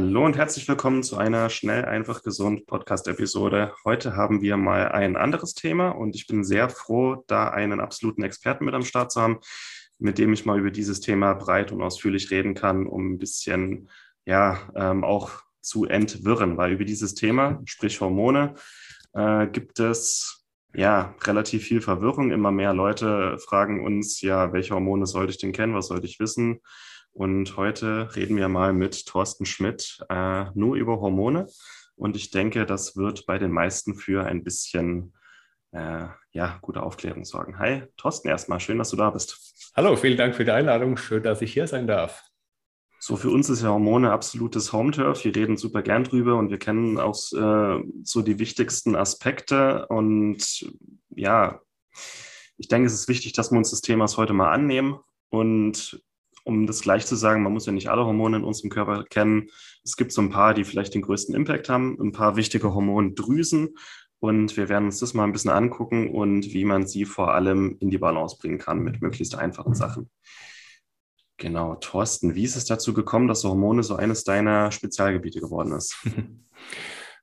Hallo und herzlich willkommen zu einer schnell, einfach, gesund Podcast-Episode. Heute haben wir mal ein anderes Thema und ich bin sehr froh, da einen absoluten Experten mit am Start zu haben, mit dem ich mal über dieses Thema breit und ausführlich reden kann, um ein bisschen, ja, ähm, auch zu entwirren, weil über dieses Thema, sprich Hormone, äh, gibt es ja relativ viel Verwirrung. Immer mehr Leute fragen uns, ja, welche Hormone sollte ich denn kennen, was sollte ich wissen? Und heute reden wir mal mit Thorsten Schmidt äh, nur über Hormone. Und ich denke, das wird bei den meisten für ein bisschen äh, ja, gute Aufklärung sorgen. Hi, Thorsten, erstmal. Schön, dass du da bist. Hallo, vielen Dank für die Einladung. Schön, dass ich hier sein darf. So, für uns ist ja Hormone absolutes Home-Turf. Wir reden super gern drüber und wir kennen auch äh, so die wichtigsten Aspekte. Und ja, ich denke, es ist wichtig, dass wir uns des Themas heute mal annehmen und um das gleich zu sagen, man muss ja nicht alle Hormone in unserem Körper kennen. Es gibt so ein paar, die vielleicht den größten Impact haben, ein paar wichtige Hormondrüsen. Und wir werden uns das mal ein bisschen angucken und wie man sie vor allem in die Balance bringen kann mit möglichst einfachen Sachen. Genau, Thorsten, wie ist es dazu gekommen, dass Hormone so eines deiner Spezialgebiete geworden ist?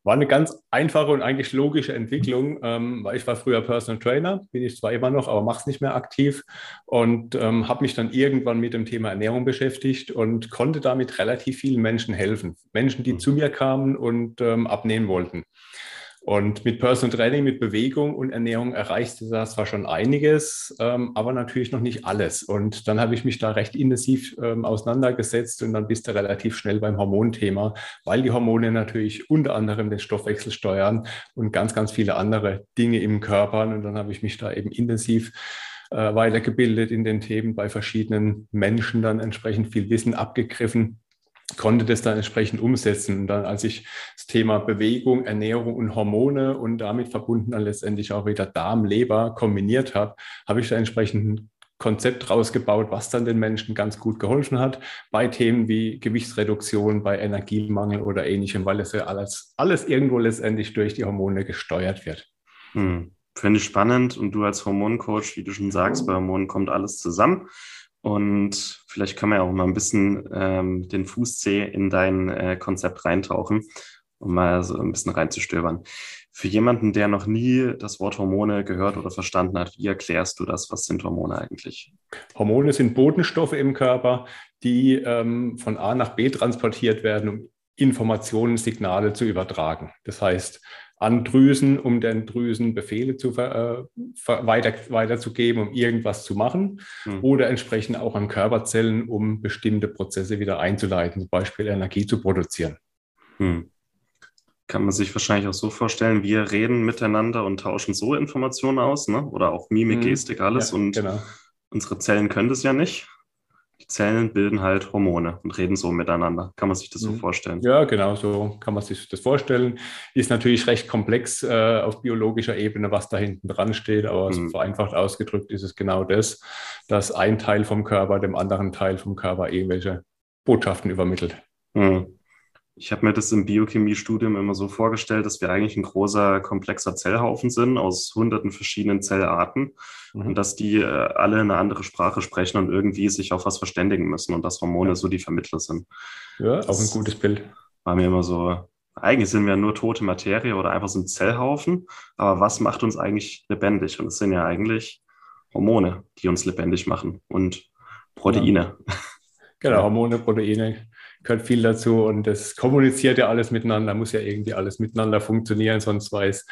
War eine ganz einfache und eigentlich logische Entwicklung, ähm, weil ich war früher Personal Trainer, bin ich zwar immer noch, aber mache es nicht mehr aktiv und ähm, habe mich dann irgendwann mit dem Thema Ernährung beschäftigt und konnte damit relativ vielen Menschen helfen. Menschen, die mhm. zu mir kamen und ähm, abnehmen wollten. Und mit Personal Training, mit Bewegung und Ernährung erreichte das zwar schon einiges, ähm, aber natürlich noch nicht alles. Und dann habe ich mich da recht intensiv ähm, auseinandergesetzt und dann bist du relativ schnell beim Hormonthema, weil die Hormone natürlich unter anderem den Stoffwechsel steuern und ganz, ganz viele andere Dinge im Körper. Und dann habe ich mich da eben intensiv äh, weitergebildet in den Themen bei verschiedenen Menschen, dann entsprechend viel Wissen abgegriffen konnte das dann entsprechend umsetzen. Und dann, als ich das Thema Bewegung, Ernährung und Hormone und damit verbunden dann letztendlich auch wieder Darm, Leber kombiniert habe, habe ich da entsprechend ein Konzept rausgebaut, was dann den Menschen ganz gut geholfen hat bei Themen wie Gewichtsreduktion, bei Energiemangel oder ähnlichem, weil es ja alles, alles irgendwo letztendlich durch die Hormone gesteuert wird. Hm. Finde ich spannend und du als Hormoncoach, wie du schon sagst, bei Hormonen kommt alles zusammen. Und vielleicht können wir auch mal ein bisschen ähm, den Fußzeh in dein äh, Konzept reintauchen, um mal so ein bisschen reinzustöbern. Für jemanden, der noch nie das Wort Hormone gehört oder verstanden hat, wie erklärst du das? Was sind Hormone eigentlich? Hormone sind Botenstoffe im Körper, die ähm, von A nach B transportiert werden, um Informationen, Signale zu übertragen. Das heißt, an Drüsen, um den Drüsen Befehle zu äh, weiter, weiterzugeben, um irgendwas zu machen, mhm. oder entsprechend auch an Körperzellen, um bestimmte Prozesse wieder einzuleiten, zum Beispiel Energie zu produzieren. Mhm. Kann man sich wahrscheinlich auch so vorstellen, wir reden miteinander und tauschen so Informationen aus, ne? oder auch Mimik, hm. Gestik, alles. Ja, und genau. unsere Zellen können das ja nicht die Zellen bilden halt Hormone und reden so miteinander. Kann man sich das so mhm. vorstellen? Ja, genau, so kann man sich das vorstellen. Ist natürlich recht komplex äh, auf biologischer Ebene, was da hinten dran steht, aber mhm. vereinfacht ausgedrückt ist es genau das, dass ein Teil vom Körper dem anderen Teil vom Körper irgendwelche Botschaften übermittelt. Mhm. Ich habe mir das im Biochemiestudium immer so vorgestellt, dass wir eigentlich ein großer, komplexer Zellhaufen sind aus hunderten verschiedenen Zellarten mhm. und dass die äh, alle eine andere Sprache sprechen und irgendwie sich auf was verständigen müssen und dass Hormone ja. so die Vermittler sind. Ja, das auch ein gutes Bild. War mir immer so, eigentlich sind wir nur tote Materie oder einfach so ein Zellhaufen, aber was macht uns eigentlich lebendig? Und es sind ja eigentlich Hormone, die uns lebendig machen und Proteine. Ja. Genau, Hormone, Proteine gehört viel dazu und das kommuniziert ja alles miteinander, muss ja irgendwie alles miteinander funktionieren, sonst weiß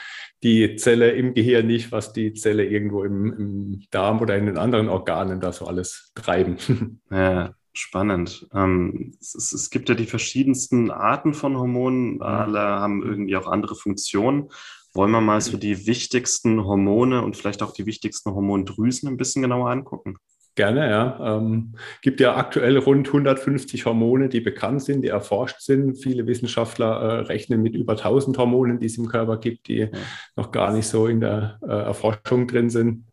die Zelle im Gehirn nicht, was die Zelle irgendwo im, im Darm oder in den anderen Organen da so alles treiben. Ja, spannend. Ähm, es, es, gibt ja die verschiedensten Arten von Hormonen, alle haben irgendwie auch andere Funktionen. Wollen wir mal so die wichtigsten Hormone und vielleicht auch die wichtigsten Hormondrüsen ein bisschen genauer angucken? Gerne, ja. Ähm, gibt ja aktuell rund 150 Hormone, die bekannt sind, die erforscht sind. Viele Wissenschaftler äh, rechnen mit über 1000 Hormonen, die es im Körper gibt, die ja. noch gar nicht so in der äh, Erforschung drin sind.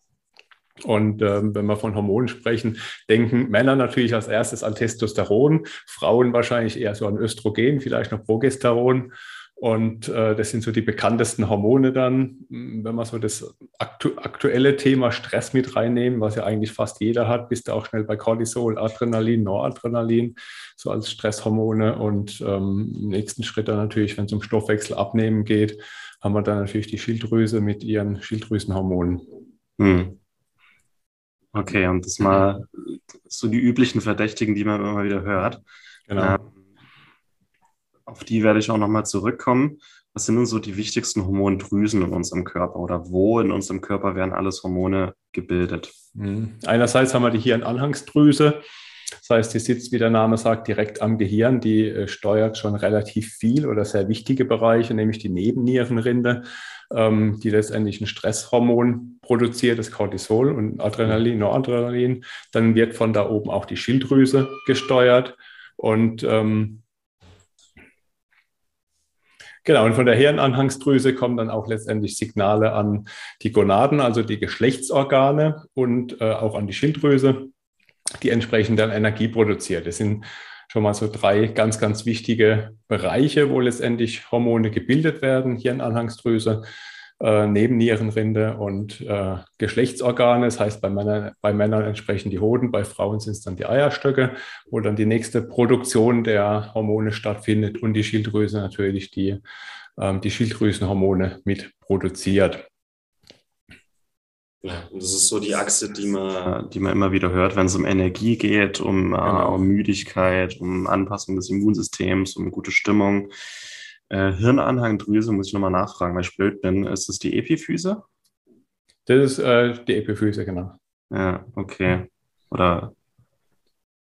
Und ähm, wenn wir von Hormonen sprechen, denken Männer natürlich als erstes an Testosteron, Frauen wahrscheinlich eher so an Östrogen, vielleicht noch Progesteron. Und äh, das sind so die bekanntesten Hormone dann. Wenn wir so das aktu aktuelle Thema Stress mit reinnehmen, was ja eigentlich fast jeder hat, bist du auch schnell bei Cortisol, Adrenalin, Noradrenalin, so als Stresshormone. Und ähm, im nächsten Schritt dann natürlich, wenn es um Stoffwechsel abnehmen geht, haben wir dann natürlich die Schilddrüse mit ihren Schilddrüsenhormonen. Hm. Okay, und das mal so die üblichen Verdächtigen, die man immer wieder hört. Genau. Ähm, auf die werde ich auch nochmal zurückkommen. Was sind denn so die wichtigsten Hormondrüsen in unserem Körper oder wo in unserem Körper werden alles Hormone gebildet? Mhm. Einerseits haben wir die Hirnanhangsdrüse. Das heißt, die sitzt, wie der Name sagt, direkt am Gehirn. Die äh, steuert schon relativ viel oder sehr wichtige Bereiche, nämlich die Nebennierenrinde, ähm, die letztendlich ein Stresshormon produziert, das Cortisol und Adrenalin, Noradrenalin. Dann wird von da oben auch die Schilddrüse gesteuert. Und ähm, Genau, und von der Hirnanhangsdrüse kommen dann auch letztendlich Signale an die Gonaden, also die Geschlechtsorgane und äh, auch an die Schilddrüse, die entsprechend dann Energie produziert. Das sind schon mal so drei ganz, ganz wichtige Bereiche, wo letztendlich Hormone gebildet werden, Hirnanhangsdrüse, äh, Nebennierenrinde und äh, Geschlechtsorgane. Das heißt, bei Männern, bei Männern entsprechen die Hoden, bei Frauen sind es dann die Eierstöcke, wo dann die nächste Produktion der Hormone stattfindet und die Schilddrüse natürlich die, ähm, die Schilddrüsenhormone mit produziert. Ja, und das ist so die Achse, die man, die man immer wieder hört, wenn es um Energie geht, um, äh, genau. um Müdigkeit, um Anpassung des Immunsystems, um gute Stimmung. Äh, Hirnanhangdrüse muss ich nochmal nachfragen, weil ich blöd bin. Ist das die Epiphyse? Das ist äh, die Epiphyse, genau. Ja, okay. Oder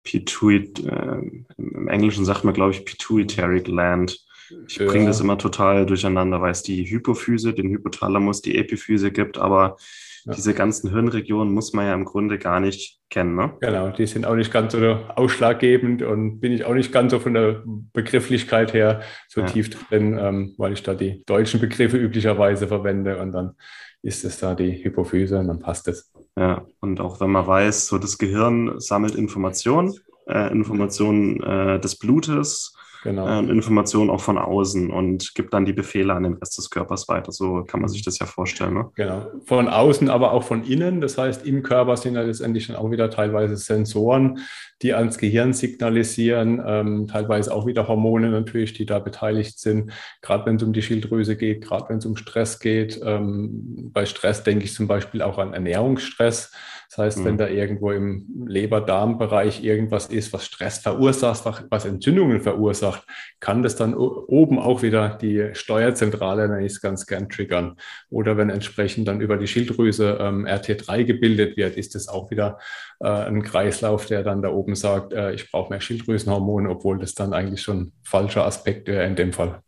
Pituit, äh, im Englischen sagt man, glaube ich, Pituitary Gland. Ich bringe das immer total durcheinander, weil es die Hypophyse, den Hypothalamus, die Epiphyse gibt, aber ja. diese ganzen Hirnregionen muss man ja im Grunde gar nicht kennen. Ne? Genau, die sind auch nicht ganz so ausschlaggebend und bin ich auch nicht ganz so von der Begrifflichkeit her so ja. tief drin, ähm, weil ich da die deutschen Begriffe üblicherweise verwende und dann ist es da die Hypophyse und dann passt es. Ja, und auch wenn man weiß, so das Gehirn sammelt Informationen, äh, Informationen äh, des Blutes, genau. äh, Informationen auch von außen und gibt dann die Befehle an den Rest des Körpers weiter. So kann man sich das ja vorstellen. Ne? Genau. Von außen, aber auch von innen. Das heißt, im Körper sind ja letztendlich dann auch wieder teilweise Sensoren, die ans Gehirn signalisieren, ähm, teilweise auch wieder Hormone natürlich, die da beteiligt sind, gerade wenn es um die Schilddrüse geht, gerade wenn es um Stress geht. Ähm, bei Stress denke ich zum Beispiel auch an Ernährungsstress. Das heißt, mhm. wenn da irgendwo im Leber-Darm-Bereich irgendwas ist, was Stress verursacht, was Entzündungen verursacht, kann das dann oben auch wieder die Steuerzentrale, nenne ich es ganz gern, triggern. Oder wenn entsprechend dann über die Schilddrüse ähm, RT3 gebildet wird, ist das auch wieder äh, ein Kreislauf, der dann da oben sagt, äh, ich brauche mehr Schilddrüsenhormone, obwohl das dann eigentlich schon falscher Aspekt wäre in dem Fall.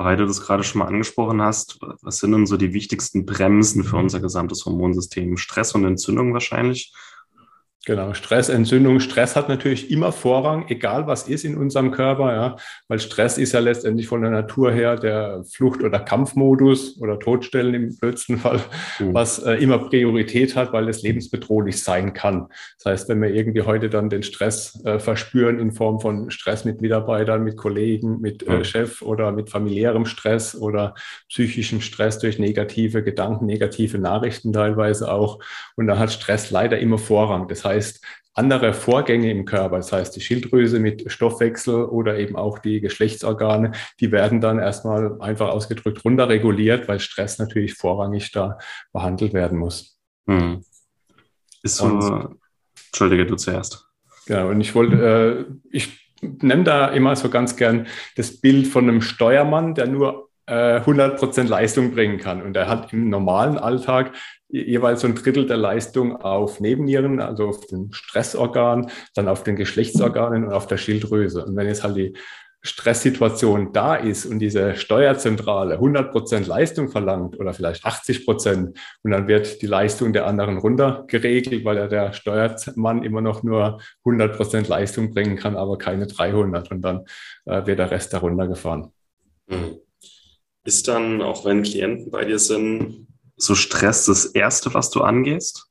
Weil du das gerade schon mal angesprochen hast, was sind denn so die wichtigsten Bremsen für unser gesamtes Hormonsystem? Stress und Entzündung wahrscheinlich. Genau, Stress, Entzündung. Stress hat natürlich immer Vorrang, egal was ist in unserem Körper, ja, weil Stress ist ja letztendlich von der Natur her der Flucht- oder Kampfmodus oder Todstellen im blödsten Fall, mhm. was äh, immer Priorität hat, weil es lebensbedrohlich sein kann. Das heißt, wenn wir irgendwie heute dann den Stress äh, verspüren in Form von Stress mit Mitarbeitern, mit Kollegen, mit äh, mhm. Chef oder mit familiärem Stress oder psychischem Stress durch negative Gedanken, negative Nachrichten teilweise auch, und da hat Stress leider immer Vorrang. Das heißt, heißt, andere Vorgänge im Körper, das heißt die Schilddrüse mit Stoffwechsel oder eben auch die Geschlechtsorgane, die werden dann erstmal einfach ausgedrückt runterreguliert, weil Stress natürlich vorrangig da behandelt werden muss. Hm. Ist so, und, Entschuldige, du zuerst. Genau, und ich wollte, äh, ich nenne da immer so ganz gern das Bild von einem Steuermann, der nur 100% äh, Leistung bringen kann. Und er hat im normalen Alltag jeweils so ein Drittel der Leistung auf Nebennieren, also auf dem Stressorgan, dann auf den Geschlechtsorganen und auf der Schilddrüse. Und wenn jetzt halt die Stresssituation da ist und diese Steuerzentrale 100 Prozent Leistung verlangt oder vielleicht 80 Prozent und dann wird die Leistung der anderen runtergeregelt, weil ja der Steuermann immer noch nur 100 Prozent Leistung bringen kann, aber keine 300 und dann äh, wird der Rest darunter gefahren. Hm. Ist dann, auch wenn Klienten bei dir sind, so Stress das Erste, was du angehst?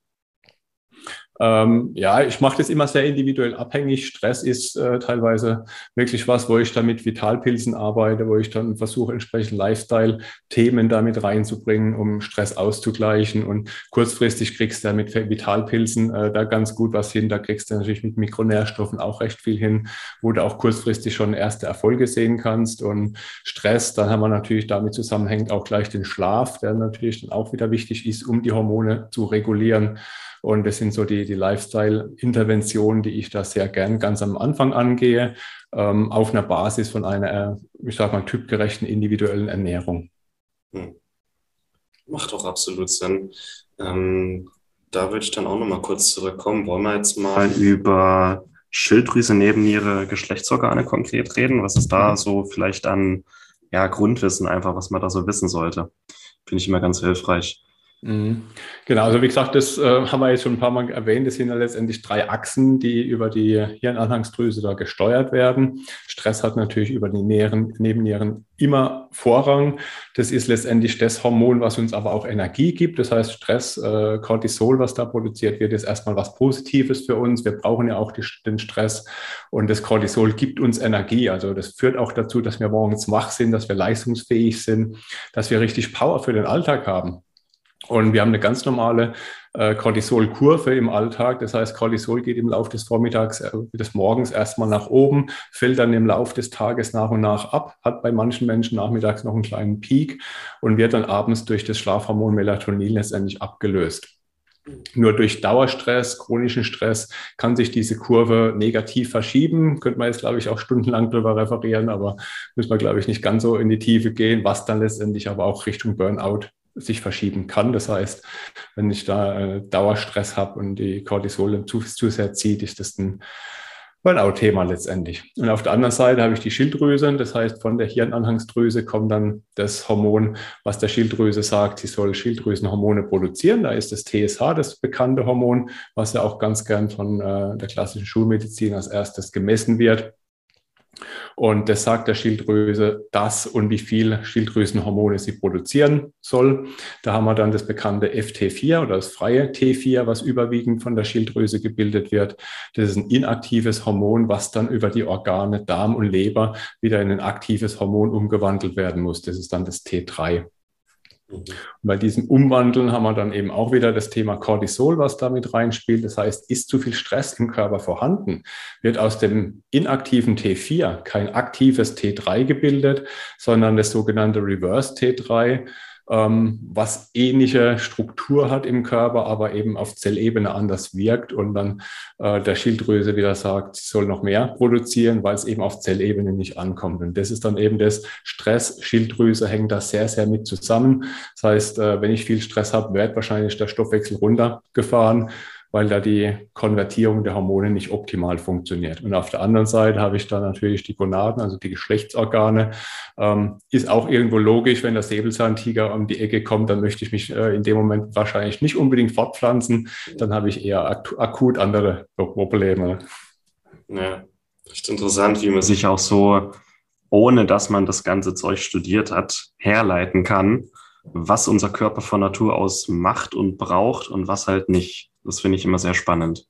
Ähm, ja, ich mache das immer sehr individuell abhängig. Stress ist äh, teilweise wirklich was, wo ich dann mit Vitalpilzen arbeite, wo ich dann versuche, entsprechend Lifestyle-Themen damit reinzubringen, um Stress auszugleichen. Und kurzfristig kriegst du mit Vitalpilzen äh, da ganz gut was hin. Da kriegst du natürlich mit Mikronährstoffen auch recht viel hin, wo du auch kurzfristig schon erste Erfolge sehen kannst. Und Stress, dann haben wir natürlich damit zusammenhängt auch gleich den Schlaf, der natürlich dann auch wieder wichtig ist, um die Hormone zu regulieren. Und das sind so die, die Lifestyle-Interventionen, die ich da sehr gern ganz am Anfang angehe, ähm, auf einer Basis von einer, ich sage mal, typgerechten individuellen Ernährung. Hm. Macht auch absolut Sinn. Ähm, da würde ich dann auch nochmal kurz zurückkommen. Wollen wir jetzt mal über Schilddrüse, Nebenniere, Geschlechtsorgane konkret reden? Was ist da so vielleicht an ja, Grundwissen einfach, was man da so wissen sollte? Finde ich immer ganz hilfreich. Mhm. Genau, also wie gesagt, das äh, haben wir jetzt schon ein paar Mal erwähnt. Das sind ja letztendlich drei Achsen, die über die Hirnanhangsdrüse da gesteuert werden. Stress hat natürlich über die Nähren, Nebennieren immer Vorrang. Das ist letztendlich das Hormon, was uns aber auch Energie gibt. Das heißt, Stress, äh, Cortisol, was da produziert wird, ist erstmal was Positives für uns. Wir brauchen ja auch die, den Stress und das Cortisol gibt uns Energie. Also das führt auch dazu, dass wir morgens wach sind, dass wir leistungsfähig sind, dass wir richtig Power für den Alltag haben. Und wir haben eine ganz normale äh, Cortisol-Kurve im Alltag. Das heißt, Cortisol geht im Laufe des Vormittags, äh, des Morgens erstmal nach oben, fällt dann im Laufe des Tages nach und nach ab, hat bei manchen Menschen nachmittags noch einen kleinen Peak und wird dann abends durch das Schlafhormon Melatonin letztendlich abgelöst. Nur durch Dauerstress, chronischen Stress kann sich diese Kurve negativ verschieben. Könnte man jetzt, glaube ich, auch stundenlang darüber referieren, aber müssen wir, glaube ich, nicht ganz so in die Tiefe gehen, was dann letztendlich aber auch Richtung Burnout sich verschieben kann. Das heißt, wenn ich da äh, Dauerstress habe und die Cortisol zu, zu sehr zieht, ist das ein Burnout-Thema letztendlich. Und auf der anderen Seite habe ich die Schilddrüse. Das heißt, von der Hirnanhangsdrüse kommt dann das Hormon, was der Schilddrüse sagt, sie soll Schilddrüsenhormone produzieren. Da ist das TSH, das bekannte Hormon, was ja auch ganz gern von äh, der klassischen Schulmedizin als erstes gemessen wird. Und das sagt der Schilddrüse, das und wie viel Schilddrüsenhormone sie produzieren soll. Da haben wir dann das bekannte FT4 oder das freie T4, was überwiegend von der Schilddrüse gebildet wird. Das ist ein inaktives Hormon, was dann über die Organe Darm und Leber wieder in ein aktives Hormon umgewandelt werden muss. Das ist dann das T3. Und bei diesem Umwandeln haben wir dann eben auch wieder das Thema Cortisol, was damit reinspielt. Das heißt, ist zu viel Stress im Körper vorhanden, wird aus dem inaktiven T4 kein aktives T3 gebildet, sondern das sogenannte Reverse T3 ähm, was ähnliche Struktur hat im Körper, aber eben auf Zellebene anders wirkt und dann äh, der Schilddrüse wieder sagt, sie soll noch mehr produzieren, weil es eben auf Zellebene nicht ankommt. Und das ist dann eben das Stress, Schilddrüse hängt da sehr, sehr mit zusammen. Das heißt, äh, wenn ich viel Stress habe, wird wahrscheinlich der Stoffwechsel runtergefahren weil da die Konvertierung der Hormone nicht optimal funktioniert. Und auf der anderen Seite habe ich da natürlich die Gonaden, also die Geschlechtsorgane. Ähm, ist auch irgendwo logisch, wenn der Säbelzahntiger um die Ecke kommt, dann möchte ich mich äh, in dem Moment wahrscheinlich nicht unbedingt fortpflanzen. Dann habe ich eher ak akut andere Probleme. Ja, echt interessant, wie man sich auch so, ohne dass man das ganze Zeug studiert hat, herleiten kann, was unser Körper von Natur aus macht und braucht und was halt nicht. Das finde ich immer sehr spannend.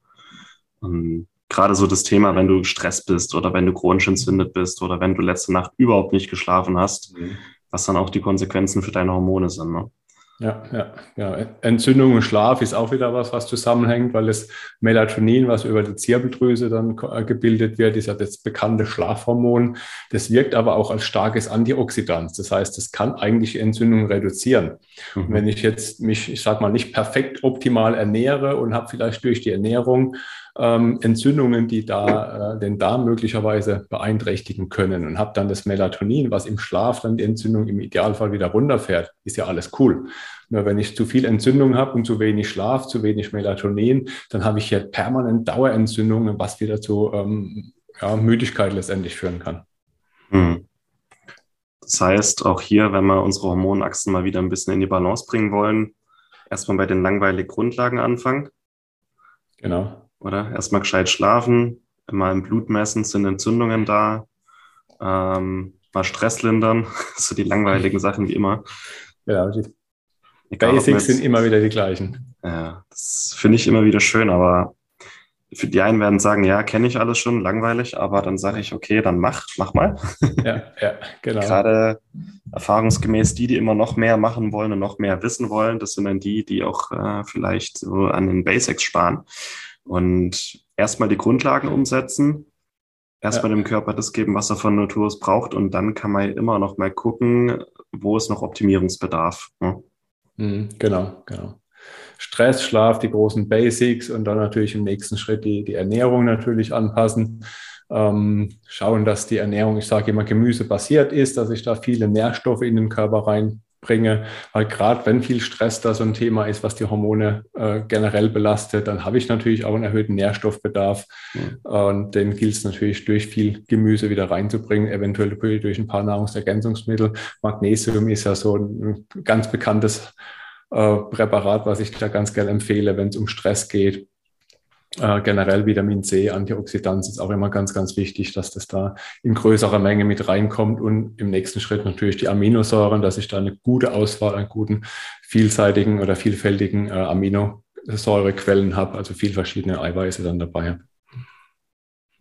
Und gerade so das Thema, wenn du gestresst bist oder wenn du chronisch entzündet bist oder wenn du letzte Nacht überhaupt nicht geschlafen hast, mhm. was dann auch die Konsequenzen für deine Hormone sind. Ne? Ja, ja, ja. Entzündung und Schlaf ist auch wieder was, was zusammenhängt, weil das Melatonin, was über die Zirbeldrüse dann äh, gebildet wird, ist ja das bekannte Schlafhormon. Das wirkt aber auch als starkes Antioxidant. Das heißt, es kann eigentlich Entzündung reduzieren. Mhm. Und wenn ich jetzt mich, ich sag mal, nicht perfekt optimal ernähre und habe vielleicht durch die Ernährung ähm, Entzündungen, die da äh, den Darm möglicherweise beeinträchtigen können und habe dann das Melatonin, was im Schlaf dann die Entzündung im Idealfall wieder runterfährt, ist ja alles cool. Nur wenn ich zu viel Entzündung habe und zu wenig Schlaf, zu wenig Melatonin, dann habe ich hier permanent Dauerentzündungen, was wieder zu ähm, ja, Müdigkeit letztendlich führen kann. Hm. Das heißt, auch hier, wenn wir unsere Hormonachsen mal wieder ein bisschen in die Balance bringen wollen, erstmal bei den langweiligen Grundlagen anfangen. Genau. Oder? Erstmal gescheit schlafen, mal im Blut messen, sind Entzündungen da, ähm, mal Stress lindern, so die langweiligen Sachen wie immer. Ja, die Egal, Basics sind immer wieder die gleichen. Ja, das finde ich immer wieder schön, aber für die einen werden sagen, ja, kenne ich alles schon, langweilig, aber dann sage ich, okay, dann mach, mach mal. Ja, ja, genau. Gerade erfahrungsgemäß die, die immer noch mehr machen wollen und noch mehr wissen wollen, das sind dann die, die auch äh, vielleicht so an den Basics sparen und erstmal die Grundlagen umsetzen, erstmal ja. dem Körper das geben, was er von Natur aus braucht und dann kann man immer noch mal gucken, wo ist noch Optimierungsbedarf. Ne? Mhm, genau, genau. Stress, Schlaf, die großen Basics und dann natürlich im nächsten Schritt die, die Ernährung natürlich anpassen. Ähm, schauen, dass die Ernährung, ich sage immer, gemüsebasiert ist, dass ich da viele Nährstoffe in den Körper reinbringe. Weil gerade wenn viel Stress da so ein Thema ist, was die Hormone äh, generell belastet, dann habe ich natürlich auch einen erhöhten Nährstoffbedarf. Mhm. Und den gilt es natürlich durch viel Gemüse wieder reinzubringen, eventuell durch ein paar Nahrungsergänzungsmittel. Magnesium ist ja so ein ganz bekanntes äh, Präparat, was ich da ganz gerne empfehle, wenn es um Stress geht. Äh, generell Vitamin C, Antioxidanz ist auch immer ganz, ganz wichtig, dass das da in größerer Menge mit reinkommt und im nächsten Schritt natürlich die Aminosäuren, dass ich da eine gute Auswahl an guten, vielseitigen oder vielfältigen äh, Aminosäurequellen habe, also viel verschiedene Eiweiße dann dabei.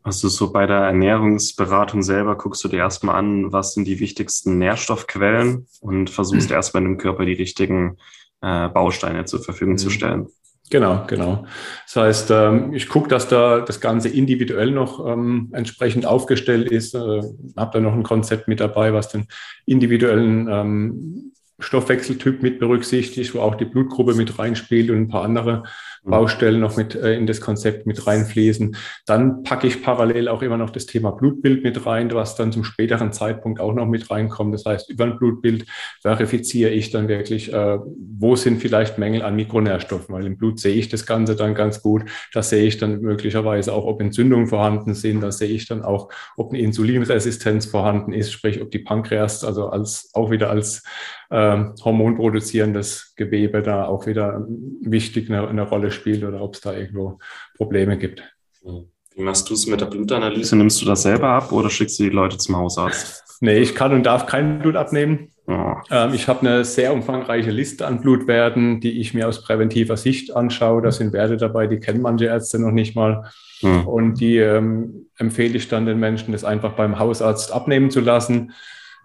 Also so bei der Ernährungsberatung selber guckst du dir erstmal an, was sind die wichtigsten Nährstoffquellen und versuchst erstmal in dem Körper die richtigen äh, Bausteine zur Verfügung mhm. zu stellen. Genau, genau. Das heißt, ähm, ich gucke, dass da das Ganze individuell noch ähm, entsprechend aufgestellt ist. Äh, habe da noch ein Konzept mit dabei, was den individuellen ähm, Stoffwechseltyp mit berücksichtigt, wo auch die Blutgruppe mit reinspielt und ein paar andere. Baustellen noch mit äh, in das Konzept mit reinfließen. Dann packe ich parallel auch immer noch das Thema Blutbild mit rein, was dann zum späteren Zeitpunkt auch noch mit reinkommt. Das heißt, über ein Blutbild verifiziere ich dann wirklich, äh, wo sind vielleicht Mängel an Mikronährstoffen, weil im Blut sehe ich das Ganze dann ganz gut. Da sehe ich dann möglicherweise auch, ob Entzündungen vorhanden sind. Da sehe ich dann auch, ob eine Insulinresistenz vorhanden ist, sprich, ob die Pankreas also als auch wieder als äh, hormonproduzierendes Gewebe da auch wieder wichtig eine, eine Rolle spielt oder ob es da irgendwo Probleme gibt. Wie machst du es mit der Blutanalyse? Nimmst du das selber ab oder schickst du die Leute zum Hausarzt? Nee, ich kann und darf kein Blut abnehmen. Oh. Ähm, ich habe eine sehr umfangreiche Liste an Blutwerten, die ich mir aus präventiver Sicht anschaue. Da sind Werte dabei, die kennen manche Ärzte noch nicht mal. Hm. Und die ähm, empfehle ich dann den Menschen, das einfach beim Hausarzt abnehmen zu lassen.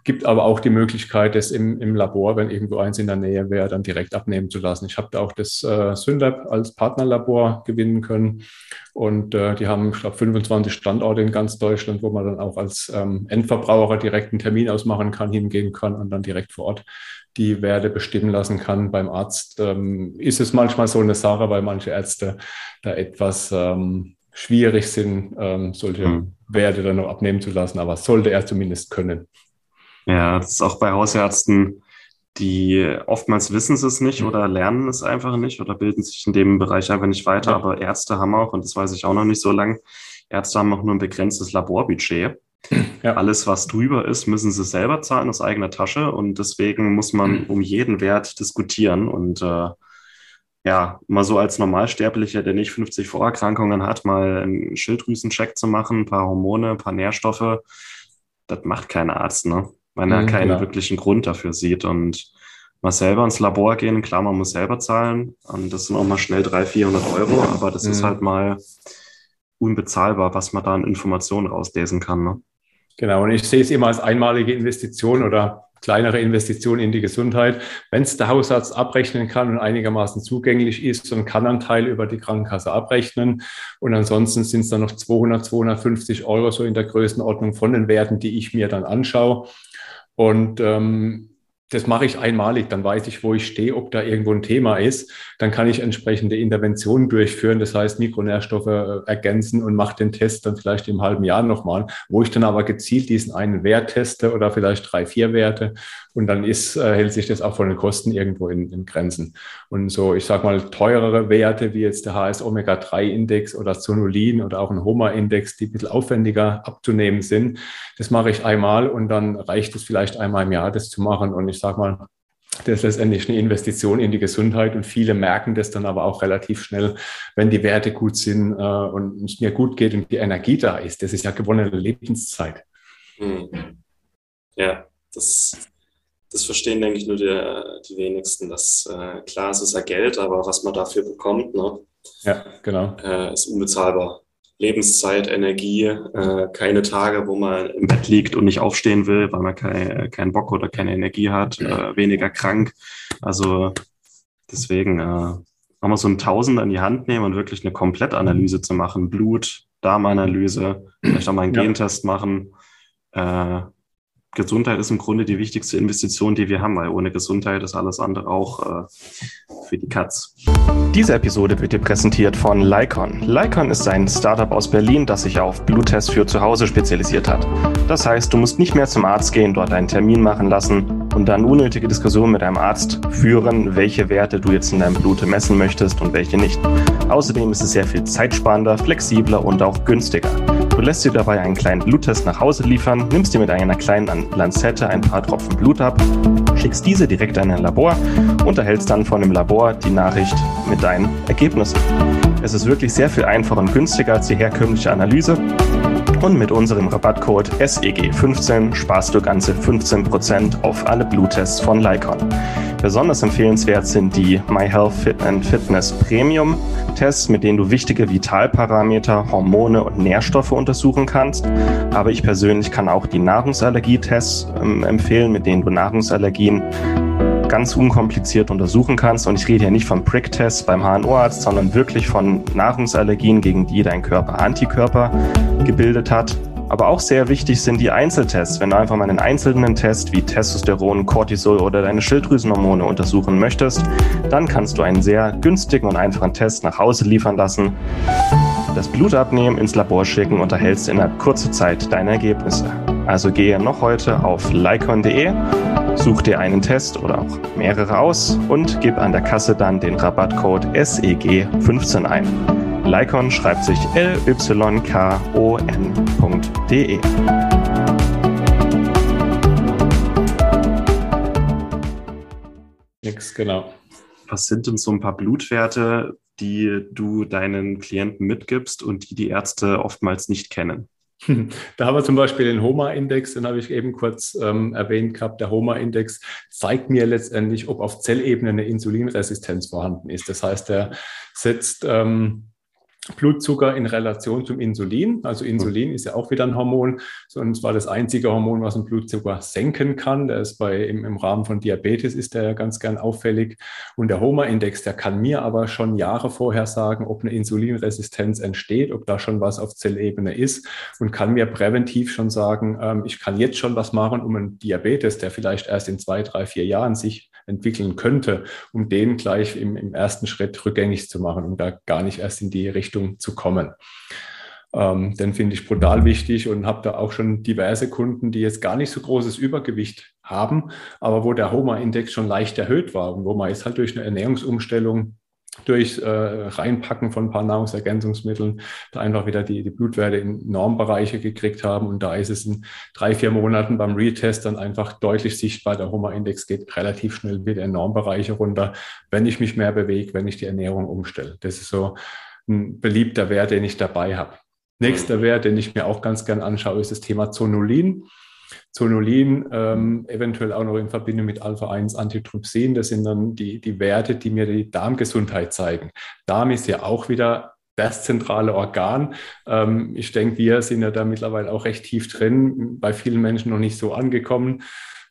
Gibt aber auch die Möglichkeit, das im, im Labor, wenn irgendwo eins in der Nähe wäre, dann direkt abnehmen zu lassen. Ich habe da auch das äh, Synlab als Partnerlabor gewinnen können. Und äh, die haben, ich glaube, 25 Standorte in ganz Deutschland, wo man dann auch als ähm, Endverbraucher direkt einen Termin ausmachen kann, hingehen kann und dann direkt vor Ort die Werte bestimmen lassen kann. Beim Arzt ähm, ist es manchmal so eine Sache, weil manche Ärzte da etwas ähm, schwierig sind, ähm, solche mhm. Werte dann noch abnehmen zu lassen. Aber sollte er zumindest können. Ja, das ist auch bei Hausärzten, die oftmals wissen sie es nicht mhm. oder lernen es einfach nicht oder bilden sich in dem Bereich einfach nicht weiter. Ja. Aber Ärzte haben auch, und das weiß ich auch noch nicht so lang, Ärzte haben auch nur ein begrenztes Laborbudget. Ja. Alles, was drüber ist, müssen sie selber zahlen aus eigener Tasche und deswegen muss man mhm. um jeden Wert diskutieren und äh, ja, mal so als Normalsterblicher, der nicht 50 Vorerkrankungen hat, mal einen Schilddrüsencheck zu machen, ein paar Hormone, ein paar Nährstoffe, das macht kein Arzt, ne? Wenn er mhm, keinen klar. wirklichen Grund dafür sieht. Und mal selber ins Labor gehen, klar, man muss selber zahlen. Und das sind auch mal schnell 300, 400 Euro, aber das mhm. ist halt mal unbezahlbar, was man da an Informationen rauslesen kann. Ne? Genau, und ich sehe es immer als einmalige Investition oder kleinere Investition in die Gesundheit. Wenn es der Hausarzt abrechnen kann und einigermaßen zugänglich ist, dann kann ein Teil über die Krankenkasse abrechnen. Und ansonsten sind es dann noch 200, 250 Euro so in der Größenordnung von den Werten, die ich mir dann anschaue. Und ähm, das mache ich einmalig, dann weiß ich, wo ich stehe, ob da irgendwo ein Thema ist. Dann kann ich entsprechende Interventionen durchführen, das heißt Mikronährstoffe äh, ergänzen und mache den Test dann vielleicht im halben Jahr nochmal, wo ich dann aber gezielt diesen einen Wert teste oder vielleicht drei, vier Werte und dann ist, äh, hält sich das auch von den Kosten irgendwo in, in Grenzen. Und so, ich sage mal, teurere Werte wie jetzt der HS-Omega-3-Index oder Zonulin oder auch ein HOMA-Index, die ein bisschen aufwendiger abzunehmen sind, das mache ich einmal und dann reicht es vielleicht einmal im Jahr, das zu machen. Und ich sage mal, das ist letztendlich eine Investition in die Gesundheit und viele merken das dann aber auch relativ schnell, wenn die Werte gut sind äh, und es mir gut geht und die Energie da ist. Das ist ja gewonnene Lebenszeit. Hm. Ja, das, das verstehen, denke ich, nur die, die wenigsten. Das, äh, klar, es ist ja Geld, aber was man dafür bekommt, ne? Ja, genau. Äh, ist unbezahlbar. Lebenszeit, Energie, äh, keine Tage, wo man im Bett liegt und nicht aufstehen will, weil man keinen kein Bock oder keine Energie hat, äh, weniger krank. Also deswegen äh, haben wir so einen Tausender in die Hand nehmen und wirklich eine Komplettanalyse zu machen. Blut, Darmanalyse, vielleicht auch mal einen ja. Gentest machen. Äh, Gesundheit ist im Grunde die wichtigste Investition, die wir haben, weil ohne Gesundheit ist alles andere auch äh, für die Katz. Diese Episode wird dir präsentiert von Lycon. Lycon ist ein Startup aus Berlin, das sich auf Bluttests für zu Hause spezialisiert hat. Das heißt, du musst nicht mehr zum Arzt gehen, dort einen Termin machen lassen und dann unnötige Diskussionen mit deinem Arzt führen, welche Werte du jetzt in deinem Blut messen möchtest und welche nicht. Außerdem ist es sehr viel zeitsparender, flexibler und auch günstiger. Du lässt dir dabei einen kleinen Bluttest nach Hause liefern, nimmst dir mit einer kleinen Lanzette ein paar Tropfen Blut ab, schickst diese direkt an ein Labor und erhältst dann von dem Labor die Nachricht mit deinen Ergebnissen. Es ist wirklich sehr viel einfacher und günstiger als die herkömmliche Analyse und mit unserem Rabattcode SEG15 sparst du ganze 15% auf alle Bluttests von Lycon. Besonders empfehlenswert sind die My Health Fit and Fitness Premium Tests, mit denen du wichtige Vitalparameter, Hormone und Nährstoffe untersuchen kannst. Aber ich persönlich kann auch die Nahrungsallergietests ähm, empfehlen, mit denen du Nahrungsallergien ganz unkompliziert untersuchen kannst. Und ich rede hier nicht vom Prick-Test beim HNO-Arzt, sondern wirklich von Nahrungsallergien, gegen die dein Körper Antikörper gebildet hat. Aber auch sehr wichtig sind die Einzeltests. Wenn du einfach mal einen einzelnen Test wie Testosteron, Cortisol oder deine Schilddrüsenhormone untersuchen möchtest, dann kannst du einen sehr günstigen und einfachen Test nach Hause liefern lassen, das Blut abnehmen, ins Labor schicken und erhältst innerhalb kurzer Zeit deine Ergebnisse. Also gehe noch heute auf lycon.de, such dir einen Test oder auch mehrere aus und gib an der Kasse dann den Rabattcode SEG15 ein. Lycon schreibt sich L-Y-K-O-N.de. Nix, genau. Was sind denn so ein paar Blutwerte, die du deinen Klienten mitgibst und die die Ärzte oftmals nicht kennen? Da haben wir zum Beispiel den HOMA-Index, den habe ich eben kurz ähm, erwähnt gehabt. Der HOMA-Index zeigt mir letztendlich, ob auf Zellebene eine Insulinresistenz vorhanden ist. Das heißt, er setzt ähm, Blutzucker in Relation zum Insulin. Also Insulin ist ja auch wieder ein Hormon, und zwar das einzige Hormon, was den Blutzucker senken kann. Der ist bei im, im Rahmen von Diabetes ist der ja ganz gern auffällig. Und der HOMA-Index, der kann mir aber schon Jahre vorher sagen, ob eine Insulinresistenz entsteht, ob da schon was auf Zellebene ist und kann mir präventiv schon sagen, ähm, ich kann jetzt schon was machen, um einen Diabetes, der vielleicht erst in zwei, drei, vier Jahren sich entwickeln könnte, um den gleich im, im ersten Schritt rückgängig zu machen, um da gar nicht erst in die Richtung zu kommen. Ähm, den finde ich brutal wichtig und habe da auch schon diverse Kunden, die jetzt gar nicht so großes Übergewicht haben, aber wo der HOMA-Index schon leicht erhöht war und wo man jetzt halt durch eine Ernährungsumstellung durch äh, Reinpacken von ein paar Nahrungsergänzungsmitteln da einfach wieder die, die Blutwerte in Normbereiche gekriegt haben. Und da ist es in drei, vier Monaten beim Retest dann einfach deutlich sichtbar. Der HOMA-Index geht relativ schnell wieder in Normbereiche runter, wenn ich mich mehr bewege, wenn ich die Ernährung umstelle. Das ist so ein beliebter Wert, den ich dabei habe. Nächster Wert, den ich mir auch ganz gern anschaue, ist das Thema Zonulin. Zonulin, ähm, eventuell auch noch in Verbindung mit Alpha-1-Antitrypsin. Das sind dann die, die Werte, die mir die Darmgesundheit zeigen. Darm ist ja auch wieder das zentrale Organ. Ähm, ich denke, wir sind ja da mittlerweile auch recht tief drin, bei vielen Menschen noch nicht so angekommen.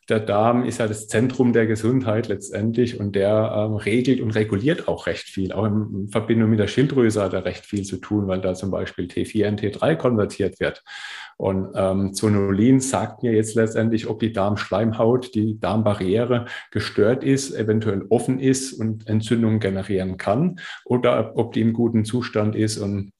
der Darm ist ja das Zentrum der Gesundheit letztendlich und der ähm, regelt und reguliert auch recht viel. Auch in Verbindung mit der Schilddrüse hat er recht viel zu tun, weil da zum Beispiel T4 in T3 konvertiert wird. Und ähm, Zonulin sagt mir jetzt letztendlich, ob die Darmschleimhaut, die Darmbarriere gestört ist, eventuell offen ist und Entzündungen generieren kann oder ob die im guten Zustand ist und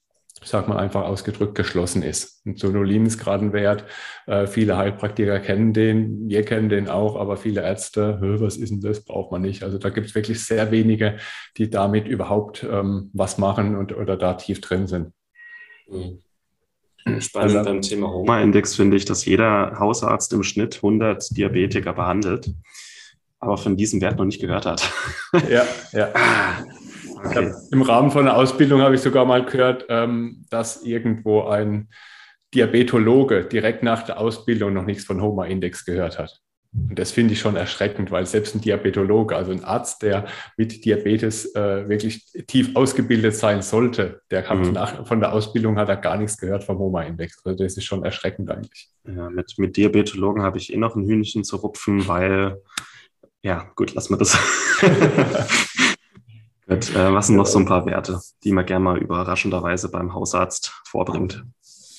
sag mal einfach ausgedrückt, geschlossen ist. Und Zonulin ist gerade ein Wert. Äh, viele Heilpraktiker kennen den, wir kennen den auch, aber viele Ärzte, was ist denn das, braucht man nicht. Also da gibt es wirklich sehr wenige, die damit überhaupt ähm, was machen und oder da tief drin sind. Mhm. Spannend also, beim Thema Homa-Index finde ich, dass jeder Hausarzt im Schnitt 100 Diabetiker behandelt, aber von diesem Wert noch nicht gehört hat. Ja, ja. Okay. Hab, Im Rahmen von einer Ausbildung habe ich sogar mal gehört, ähm, dass irgendwo ein Diabetologe direkt nach der Ausbildung noch nichts von Homa-Index gehört hat. Und das finde ich schon erschreckend, weil selbst ein Diabetologe, also ein Arzt, der mit Diabetes äh, wirklich tief ausgebildet sein sollte, der hat mhm. nach, von der Ausbildung hat er gar nichts gehört vom HOMA-Index. Also das ist schon erschreckend eigentlich. Ja, mit, mit Diabetologen habe ich eh noch ein Hühnchen zu rupfen, weil, ja, gut, lassen wir das. gut, äh, was sind noch so ein paar Werte, die man gerne mal überraschenderweise beim Hausarzt vorbringt?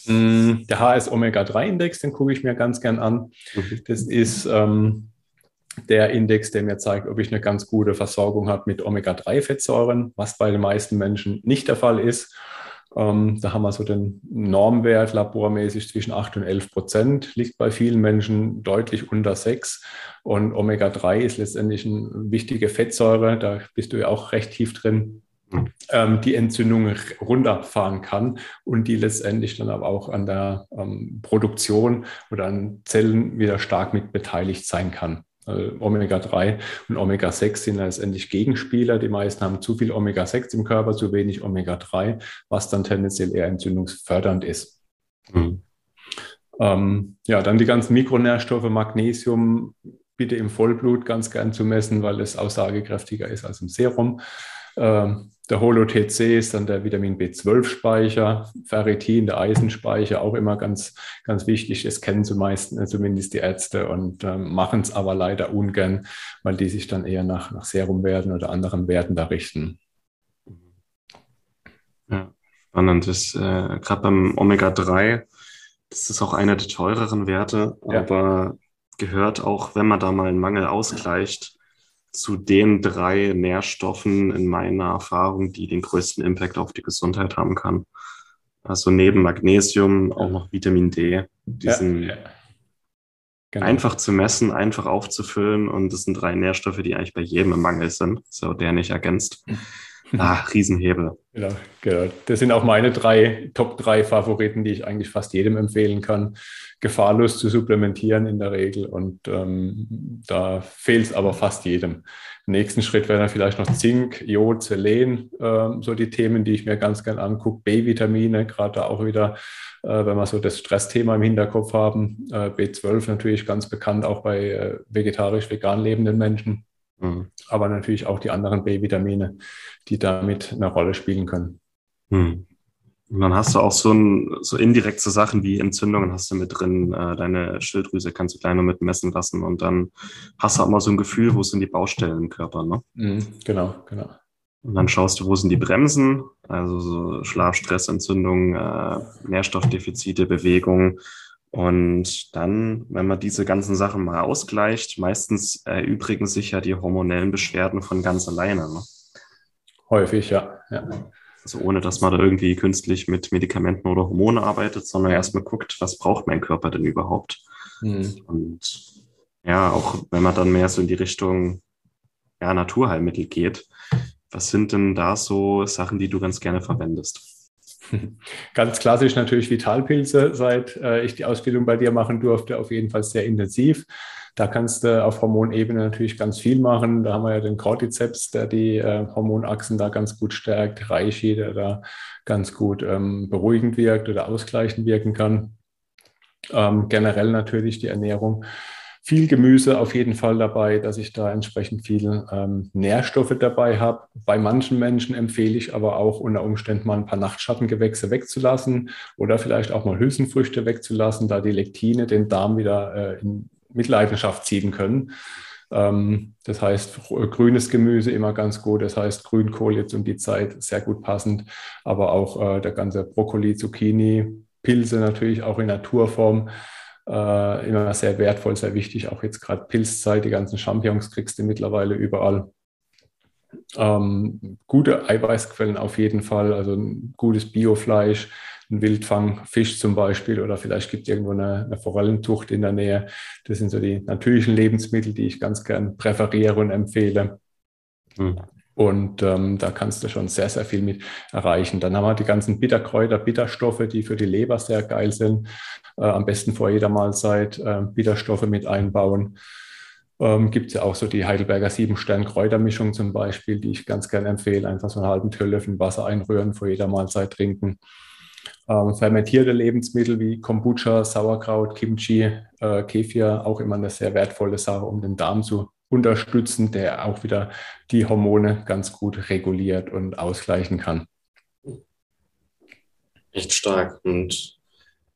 Mm, der HS-Omega-3-Index, den gucke ich mir ganz gern an. Mhm. Das ist ähm, der Index, der mir zeigt, ob ich eine ganz gute Versorgung habe mit Omega-3-Fettsäuren, was bei den meisten Menschen nicht der Fall ist. Ähm, da haben wir so den Normwert labormäßig zwischen 8 und 11 Prozent, liegt bei vielen Menschen deutlich unter 6. Und Omega-3 ist letztendlich eine wichtige Fettsäure, da bist du ja auch recht tief drin die Entzündung runterfahren kann und die letztendlich dann aber auch an der ähm, Produktion oder an Zellen wieder stark mit beteiligt sein kann. Also Omega-3 und Omega-6 sind letztendlich Gegenspieler. Die meisten haben zu viel Omega-6 im Körper, zu wenig Omega-3, was dann tendenziell eher entzündungsfördernd ist. Mhm. Ähm, ja, dann die ganzen Mikronährstoffe, Magnesium, bitte im Vollblut ganz gern zu messen, weil es aussagekräftiger ist als im Serum. Ähm, der Holo-TC ist dann der Vitamin B12-Speicher, Ferritin, der Eisenspeicher, auch immer ganz, ganz wichtig. Das kennen zumeist, äh, zumindest die Ärzte und äh, machen es aber leider ungern, weil die sich dann eher nach, nach Serumwerten oder anderen Werten da richten. Ja, spannend ist, äh, gerade beim Omega-3, das ist auch einer der teureren Werte, ja. aber gehört auch, wenn man da mal einen Mangel ausgleicht, zu den drei Nährstoffen in meiner Erfahrung, die den größten Impact auf die Gesundheit haben kann. Also neben Magnesium auch noch Vitamin D. Die ja, sind ja. Genau. einfach zu messen, einfach aufzufüllen und das sind drei Nährstoffe, die eigentlich bei jedem im Mangel sind, so der nicht ergänzt. Ah, Riesenhebel. Genau, genau. Das sind auch meine drei Top drei Favoriten, die ich eigentlich fast jedem empfehlen kann, gefahrlos zu supplementieren in der Regel. Und ähm, da fehlt es aber fast jedem. Im nächsten Schritt wäre dann vielleicht noch Zink, Jod, Selen, äh, so die Themen, die ich mir ganz gern angucke. B-Vitamine, gerade da auch wieder, äh, wenn wir so das Stressthema im Hinterkopf haben. Äh, B12 natürlich ganz bekannt, auch bei äh, vegetarisch-vegan lebenden Menschen. Mhm. Aber natürlich auch die anderen B-Vitamine, die damit eine Rolle spielen können. Mhm. Und dann hast du auch so, ein, so indirekte Sachen wie Entzündungen hast du mit drin. Äh, deine Schilddrüse kannst du kleiner mit messen lassen und dann hast du auch mal so ein Gefühl, wo sind die Baustellen im Körper. Ne? Mhm, genau, genau. Und dann schaust du, wo sind die Bremsen, also so Schlaf, Stress, Entzündung, äh, Nährstoffdefizite, Bewegung. Und dann, wenn man diese ganzen Sachen mal ausgleicht, meistens erübrigen sich ja die hormonellen Beschwerden von ganz alleine. Ne? Häufig, ja. ja. Also ohne, dass man da irgendwie künstlich mit Medikamenten oder Hormonen arbeitet, sondern erstmal guckt, was braucht mein Körper denn überhaupt? Mhm. Und ja, auch wenn man dann mehr so in die Richtung ja, Naturheilmittel geht, was sind denn da so Sachen, die du ganz gerne verwendest? Ganz klassisch natürlich Vitalpilze, seit äh, ich die Ausbildung bei dir machen durfte, auf jeden Fall sehr intensiv. Da kannst du auf Hormonebene natürlich ganz viel machen. Da haben wir ja den Cordyceps, der die äh, Hormonachsen da ganz gut stärkt, Reishi, der da ganz gut ähm, beruhigend wirkt oder ausgleichend wirken kann. Ähm, generell natürlich die Ernährung viel Gemüse auf jeden Fall dabei, dass ich da entsprechend viele ähm, Nährstoffe dabei habe. Bei manchen Menschen empfehle ich aber auch unter Umständen mal ein paar Nachtschattengewächse wegzulassen oder vielleicht auch mal Hülsenfrüchte wegzulassen, da die Lektine den Darm wieder äh, in mit Leidenschaft ziehen können. Ähm, das heißt, grünes Gemüse immer ganz gut. Das heißt, Grünkohl jetzt um die Zeit sehr gut passend. Aber auch äh, der ganze Brokkoli, Zucchini, Pilze natürlich auch in Naturform. Äh, immer sehr wertvoll, sehr wichtig. Auch jetzt gerade Pilzzeit, die ganzen Champignons kriegst du mittlerweile überall. Ähm, gute Eiweißquellen auf jeden Fall, also ein gutes Biofleisch, ein Wildfangfisch zum Beispiel oder vielleicht gibt es irgendwo eine, eine, Forellentucht in der Nähe. Das sind so die natürlichen Lebensmittel, die ich ganz gern präferiere und empfehle. Mhm. Und ähm, da kannst du schon sehr, sehr viel mit erreichen. Dann haben wir die ganzen Bitterkräuter, Bitterstoffe, die für die Leber sehr geil sind. Äh, am besten vor jeder Mahlzeit äh, Bitterstoffe mit einbauen. Ähm, Gibt es ja auch so die Heidelberger Sieben-Stern-Kräutermischung zum Beispiel, die ich ganz gerne empfehle. Einfach so einen halben Teelöffel Wasser einrühren, vor jeder Mahlzeit trinken. Ähm, fermentierte Lebensmittel wie Kombucha, Sauerkraut, Kimchi, äh, Kefir, auch immer eine sehr wertvolle Sache, um den Darm zu unterstützen, der auch wieder die Hormone ganz gut reguliert und ausgleichen kann. Echt stark. Und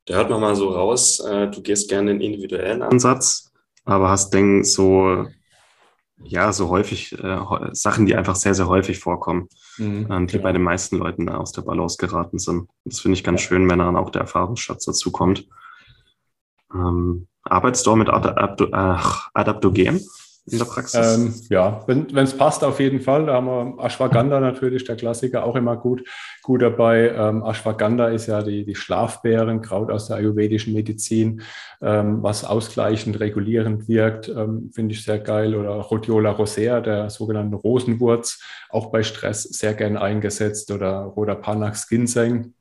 da hört man mal so raus, äh, du gehst gerne den individuellen Ansatz, aber hast, denk so, ja, so häufig äh, Sachen, die einfach sehr, sehr häufig vorkommen, mhm, ähm, die genau. bei den meisten Leuten aus der Balance geraten sind. Das finde ich ganz ja. schön, wenn dann auch der Erfahrungsschatz dazu kommt. Ähm, arbeitest du auch mit Adapto äh, Adaptogen? In der Praxis? Ähm, ja, wenn es passt, auf jeden Fall. Da haben wir Ashwagandha natürlich, der Klassiker, auch immer gut, gut dabei. Ähm, Ashwagandha ist ja die, die Schlafbeerenkraut aus der ayurvedischen Medizin, ähm, was ausgleichend, regulierend wirkt, ähm, finde ich sehr geil. Oder Rhodiola rosea, der sogenannte Rosenwurz, auch bei Stress sehr gern eingesetzt. Oder Roter Panax Ginseng,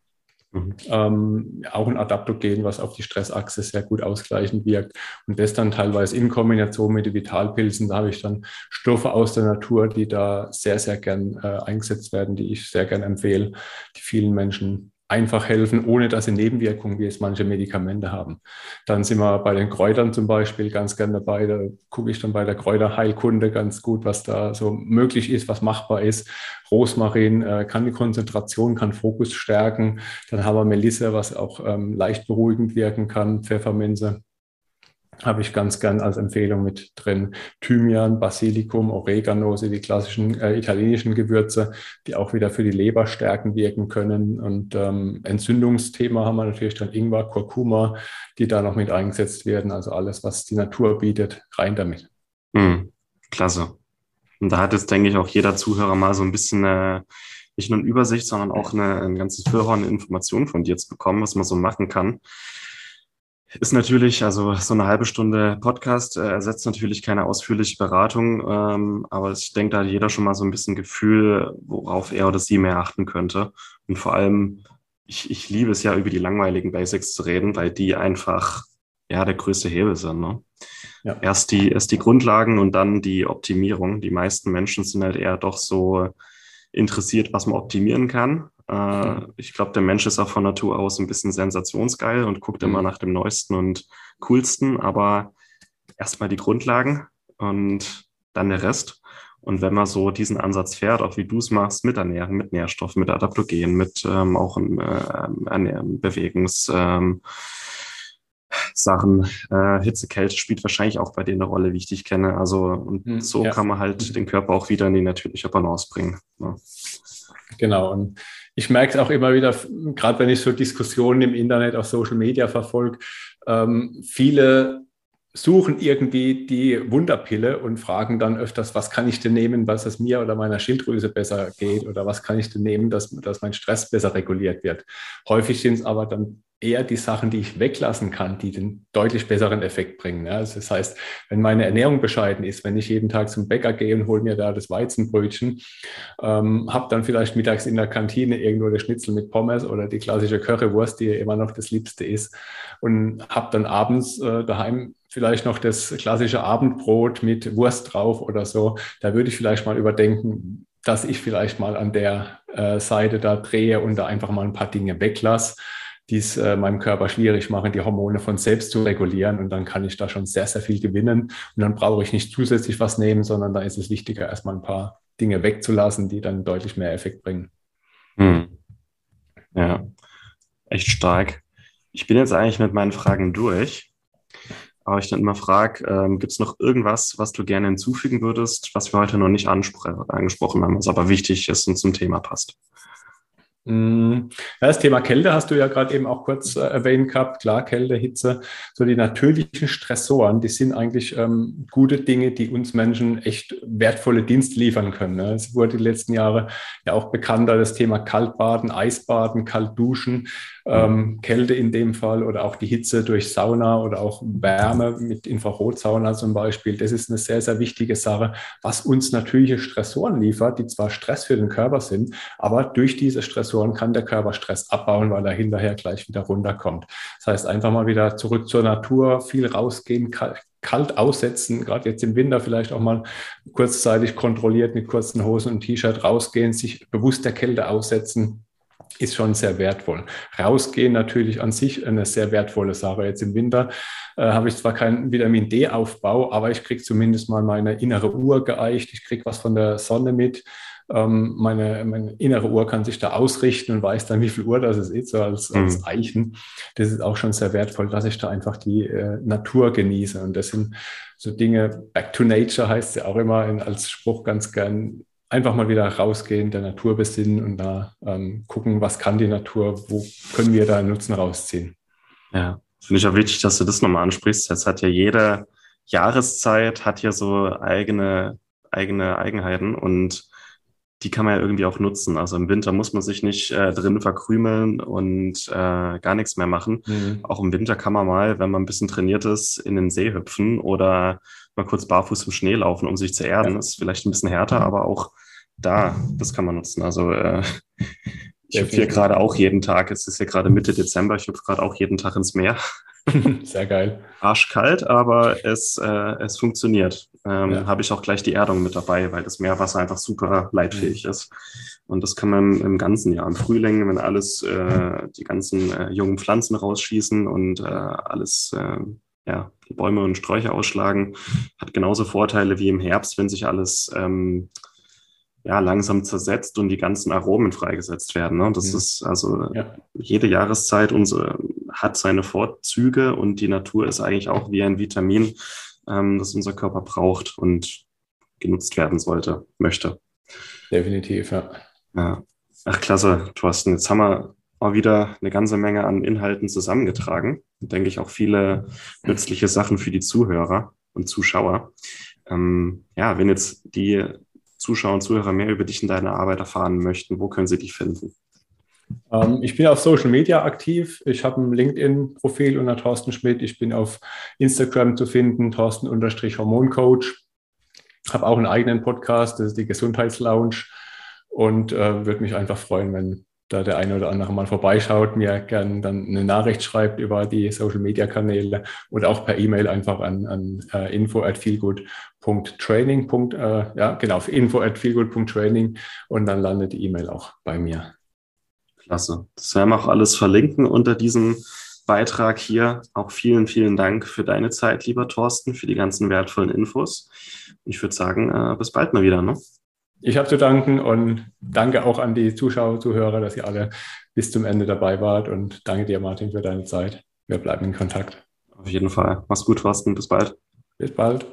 Mhm. Ähm, auch ein Adaptogen, was auf die Stressachse sehr gut ausgleichend wirkt. Und das dann teilweise in Kombination mit den Vitalpilzen, da habe ich dann Stoffe aus der Natur, die da sehr, sehr gern äh, eingesetzt werden, die ich sehr gern empfehle, die vielen Menschen einfach helfen, ohne dass sie Nebenwirkungen wie es manche Medikamente haben. Dann sind wir bei den Kräutern zum Beispiel ganz gerne dabei. Da gucke ich dann bei der Kräuterheilkunde ganz gut, was da so möglich ist, was machbar ist. Rosmarin äh, kann die Konzentration, kann Fokus stärken. Dann haben wir Melisse, was auch ähm, leicht beruhigend wirken kann, Pfefferminze habe ich ganz gern als Empfehlung mit drin. Thymian, Basilikum, Oregano, sind die klassischen äh, italienischen Gewürze, die auch wieder für die Leber stärken wirken können. Und ähm, Entzündungsthema haben wir natürlich dann Ingwer, Kurkuma, die da noch mit eingesetzt werden. Also alles, was die Natur bietet, rein damit. Mhm. Klasse. Und da hat jetzt, denke ich, auch jeder Zuhörer mal so ein bisschen äh, nicht nur eine Übersicht, sondern auch eine, ein ganzes Füllhorn Informationen von dir jetzt bekommen, was man so machen kann ist natürlich, also so eine halbe Stunde Podcast äh, ersetzt natürlich keine ausführliche Beratung, ähm, aber ich denke, da hat jeder schon mal so ein bisschen Gefühl, worauf er oder sie mehr achten könnte. Und vor allem, ich, ich liebe es ja, über die langweiligen Basics zu reden, weil die einfach ja der größte Hebel sind. Ne? Ja. Erst, die, erst die Grundlagen und dann die Optimierung. Die meisten Menschen sind halt eher doch so interessiert, was man optimieren kann. Äh, ich glaube, der Mensch ist auch von Natur aus ein bisschen sensationsgeil und guckt mhm. immer nach dem Neuesten und Coolsten, aber erstmal die Grundlagen und dann der Rest. Und wenn man so diesen Ansatz fährt, auch wie du es machst, mit Ernährung, mit Nährstoffen, mit Adaptogen, mit ähm, auch äh, Bewegungs, ähm, Sachen. Äh, Hitze, Kälte spielt wahrscheinlich auch bei dir eine Rolle, wie ich dich kenne. Also und hm, so ja. kann man halt den Körper auch wieder in die natürliche Balance bringen. Ja. Genau. Und ich merke es auch immer wieder, gerade wenn ich so Diskussionen im Internet auf Social Media verfolge, ähm, viele suchen irgendwie die Wunderpille und fragen dann öfters, was kann ich denn nehmen, dass es mir oder meiner Schilddrüse besser geht oder was kann ich denn nehmen, dass, dass mein Stress besser reguliert wird. Häufig sind es aber dann eher die Sachen, die ich weglassen kann, die den deutlich besseren Effekt bringen. Also das heißt, wenn meine Ernährung bescheiden ist, wenn ich jeden Tag zum Bäcker gehe und hole mir da das Weizenbrötchen, ähm, habe dann vielleicht mittags in der Kantine irgendwo das Schnitzel mit Pommes oder die klassische Currywurst, die immer noch das Liebste ist, und habe dann abends äh, daheim vielleicht noch das klassische Abendbrot mit Wurst drauf oder so. Da würde ich vielleicht mal überdenken, dass ich vielleicht mal an der äh, Seite da drehe und da einfach mal ein paar Dinge weglasse die es äh, meinem Körper schwierig machen, die Hormone von selbst zu regulieren. Und dann kann ich da schon sehr, sehr viel gewinnen. Und dann brauche ich nicht zusätzlich was nehmen, sondern da ist es wichtiger, erstmal ein paar Dinge wegzulassen, die dann deutlich mehr Effekt bringen. Hm. Ja, echt stark. Ich bin jetzt eigentlich mit meinen Fragen durch. Aber ich dann immer frage, ähm, gibt es noch irgendwas, was du gerne hinzufügen würdest, was wir heute noch nicht angesprochen haben, was aber wichtig ist und zum Thema passt? Mm, das Thema Kälte hast du ja gerade eben auch kurz äh, erwähnt gehabt. Klar, Kälte, Hitze, so die natürlichen Stressoren, die sind eigentlich ähm, gute Dinge, die uns Menschen echt wertvolle Dienste liefern können. Ne? Es wurde die letzten Jahre ja auch bekannter, das Thema Kaltbaden, Eisbaden, Kaltduschen, ähm, Kälte in dem Fall oder auch die Hitze durch Sauna oder auch Wärme mit Infrarotsauna zum Beispiel. Das ist eine sehr, sehr wichtige Sache, was uns natürliche Stressoren liefert, die zwar Stress für den Körper sind, aber durch diese Stressoren kann der Körper Stress abbauen, weil er hinterher gleich wieder runterkommt. Das heißt, einfach mal wieder zurück zur Natur, viel rausgehen, kalt aussetzen, gerade jetzt im Winter vielleicht auch mal kurzzeitig kontrolliert mit kurzen Hosen und T-Shirt rausgehen, sich bewusst der Kälte aussetzen ist schon sehr wertvoll. Rausgehen natürlich an sich eine sehr wertvolle Sache. Jetzt im Winter äh, habe ich zwar keinen Vitamin D-Aufbau, aber ich kriege zumindest mal meine innere Uhr geeicht. Ich kriege was von der Sonne mit. Ähm, meine, meine, innere Uhr kann sich da ausrichten und weiß dann, wie viel Uhr das ist, so als, mhm. als Eichen. Das ist auch schon sehr wertvoll, dass ich da einfach die äh, Natur genieße. Und das sind so Dinge, Back to Nature heißt ja auch immer in, als Spruch ganz gern, einfach mal wieder rausgehen, der Natur besinnen und da ähm, gucken, was kann die Natur, wo können wir da Nutzen rausziehen. Ja, finde ich auch wichtig, dass du das nochmal ansprichst. Jetzt hat ja jede Jahreszeit hat ja so eigene, eigene Eigenheiten und die kann man ja irgendwie auch nutzen. Also im Winter muss man sich nicht äh, drin verkrümeln und äh, gar nichts mehr machen. Mhm. Auch im Winter kann man mal, wenn man ein bisschen trainiert ist, in den See hüpfen oder mal kurz barfuß im Schnee laufen, um sich zu erden. Ja. Das ist vielleicht ein bisschen härter, aber auch da, das kann man nutzen. Also äh, ich hüpfe hier gerade auch jeden Tag, es ist ja gerade Mitte Dezember, ich hüpfe gerade auch jeden Tag ins Meer. Sehr geil. Arschkalt, aber es, äh, es funktioniert. Ähm, ja. Habe ich auch gleich die Erdung mit dabei, weil das Meerwasser einfach super leitfähig mhm. ist. Und das kann man im ganzen Jahr, im Frühling, wenn alles, äh, die ganzen äh, jungen Pflanzen rausschießen und äh, alles, äh, ja, die Bäume und Sträucher ausschlagen, hat genauso Vorteile wie im Herbst, wenn sich alles ähm, ja, langsam zersetzt und die ganzen Aromen freigesetzt werden. Ne? Das mhm. ist also ja. jede Jahreszeit unsere, hat seine Vorzüge und die Natur ist eigentlich auch wie ein Vitamin, ähm, das unser Körper braucht und genutzt werden sollte, möchte. Definitiv, ja. ja. Ach, klasse, Thorsten. Jetzt haben wir mal wieder eine ganze Menge an Inhalten zusammengetragen. Denke ich auch viele nützliche Sachen für die Zuhörer und Zuschauer. Ähm, ja, wenn jetzt die Zuschauer und Zuhörer mehr über dich und deine Arbeit erfahren möchten, wo können sie dich finden? Ähm, ich bin auf Social Media aktiv. Ich habe ein LinkedIn-Profil unter Thorsten Schmidt. Ich bin auf Instagram zu finden, Thorsten-Hormoncoach. Habe auch einen eigenen Podcast, das ist die Gesundheitslounge. Und äh, würde mich einfach freuen, wenn da der eine oder andere mal vorbeischaut, mir gerne dann eine Nachricht schreibt über die Social Media Kanäle oder auch per E-Mail einfach an, an uh, info at feelgood.training. Uh, ja, genau, info at feelgood.training und dann landet die E-Mail auch bei mir. Klasse. Das werden wir auch alles verlinken unter diesem Beitrag hier. Auch vielen, vielen Dank für deine Zeit, lieber Thorsten, für die ganzen wertvollen Infos. Ich würde sagen, uh, bis bald mal wieder. Ne? Ich habe zu danken und danke auch an die Zuschauer, Zuhörer, dass ihr alle bis zum Ende dabei wart und danke dir, Martin, für deine Zeit. Wir bleiben in Kontakt. Auf jeden Fall. Mach's gut, Thorsten. Bis bald. Bis bald.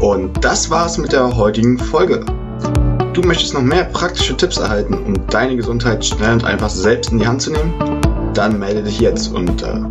Und das war's mit der heutigen Folge. Du möchtest noch mehr praktische Tipps erhalten, um deine Gesundheit schnell und einfach selbst in die Hand zu nehmen? Dann melde dich jetzt unter